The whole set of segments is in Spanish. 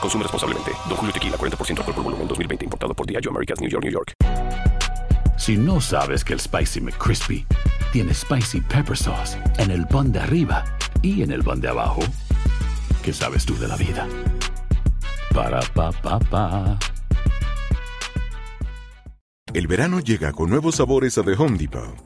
Consume responsablemente. Don Julio Tequila, 40% alcohol por volumen, 2020. Importado por Diageo Americas, New York, New York. Si no sabes que el Spicy McCrispy tiene Spicy Pepper Sauce en el pan de arriba y en el pan de abajo, ¿qué sabes tú de la vida? Para, pa, pa, pa. El verano llega con nuevos sabores a The Home Depot.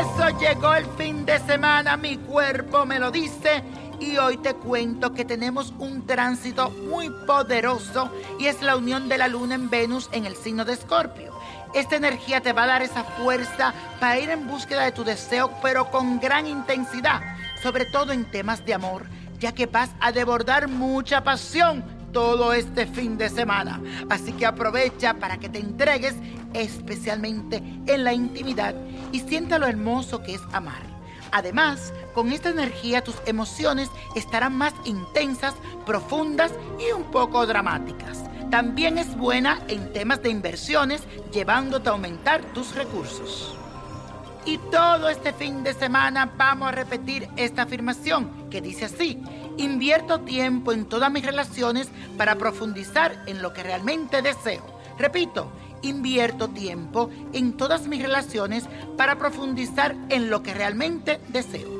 Eso llegó el fin de semana, mi cuerpo me lo dice. Y hoy te cuento que tenemos un tránsito muy poderoso y es la unión de la luna en Venus en el signo de Escorpio. Esta energía te va a dar esa fuerza para ir en búsqueda de tu deseo, pero con gran intensidad, sobre todo en temas de amor, ya que vas a desbordar mucha pasión todo este fin de semana. Así que aprovecha para que te entregues especialmente en la intimidad y sienta lo hermoso que es amar. Además, con esta energía tus emociones estarán más intensas, profundas y un poco dramáticas. También es buena en temas de inversiones, llevándote a aumentar tus recursos. Y todo este fin de semana vamos a repetir esta afirmación que dice así, invierto tiempo en todas mis relaciones para profundizar en lo que realmente deseo. Repito, invierto tiempo en todas mis relaciones para profundizar en lo que realmente deseo.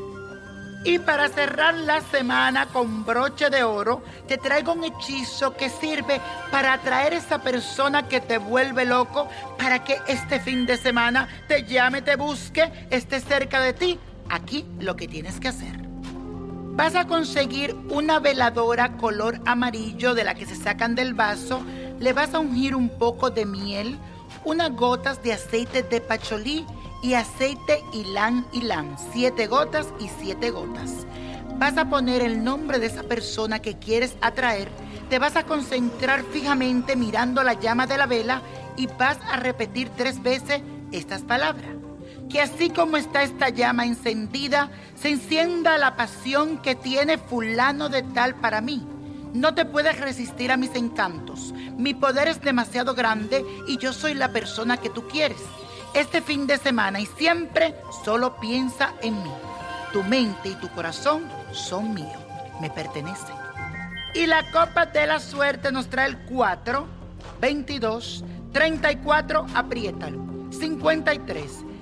Y para cerrar la semana con broche de oro, te traigo un hechizo que sirve para atraer a esa persona que te vuelve loco, para que este fin de semana te llame, te busque, esté cerca de ti. Aquí lo que tienes que hacer. Vas a conseguir una veladora color amarillo de la que se sacan del vaso, le vas a ungir un poco de miel, unas gotas de aceite de pacholí y aceite ylang ylang, siete gotas y siete gotas. Vas a poner el nombre de esa persona que quieres atraer, te vas a concentrar fijamente mirando la llama de la vela y vas a repetir tres veces estas palabras. Que así como está esta llama encendida, se encienda la pasión que tiene fulano de tal para mí. No te puedes resistir a mis encantos. Mi poder es demasiado grande y yo soy la persona que tú quieres este fin de semana y siempre solo piensa en mí. Tu mente y tu corazón son míos, me pertenecen. Y la copa de la suerte nos trae el 4, 22, 34, apriétalo, 53,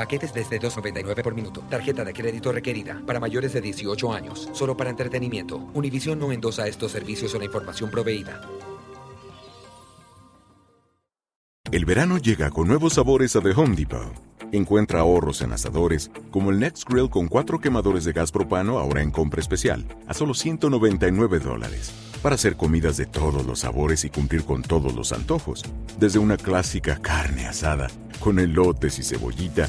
Paquetes desde 2.99 por minuto. Tarjeta de crédito requerida para mayores de 18 años. Solo para entretenimiento. Univision no endosa estos servicios o la información proveída. El verano llega con nuevos sabores a The Home Depot. Encuentra ahorros en asadores, como el Next Grill con cuatro quemadores de gas propano ahora en compra especial, a solo 199 dólares. Para hacer comidas de todos los sabores y cumplir con todos los antojos. Desde una clásica carne asada, con elotes y cebollita,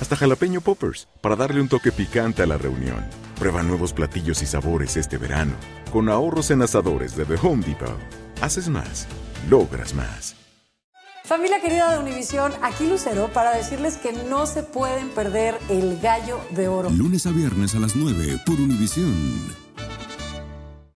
hasta jalapeño poppers, para darle un toque picante a la reunión. Prueba nuevos platillos y sabores este verano, con ahorros en asadores de The Home Depot. Haces más, logras más. Familia querida de Univisión, aquí Lucero para decirles que no se pueden perder el gallo de oro. Lunes a viernes a las 9 por Univisión.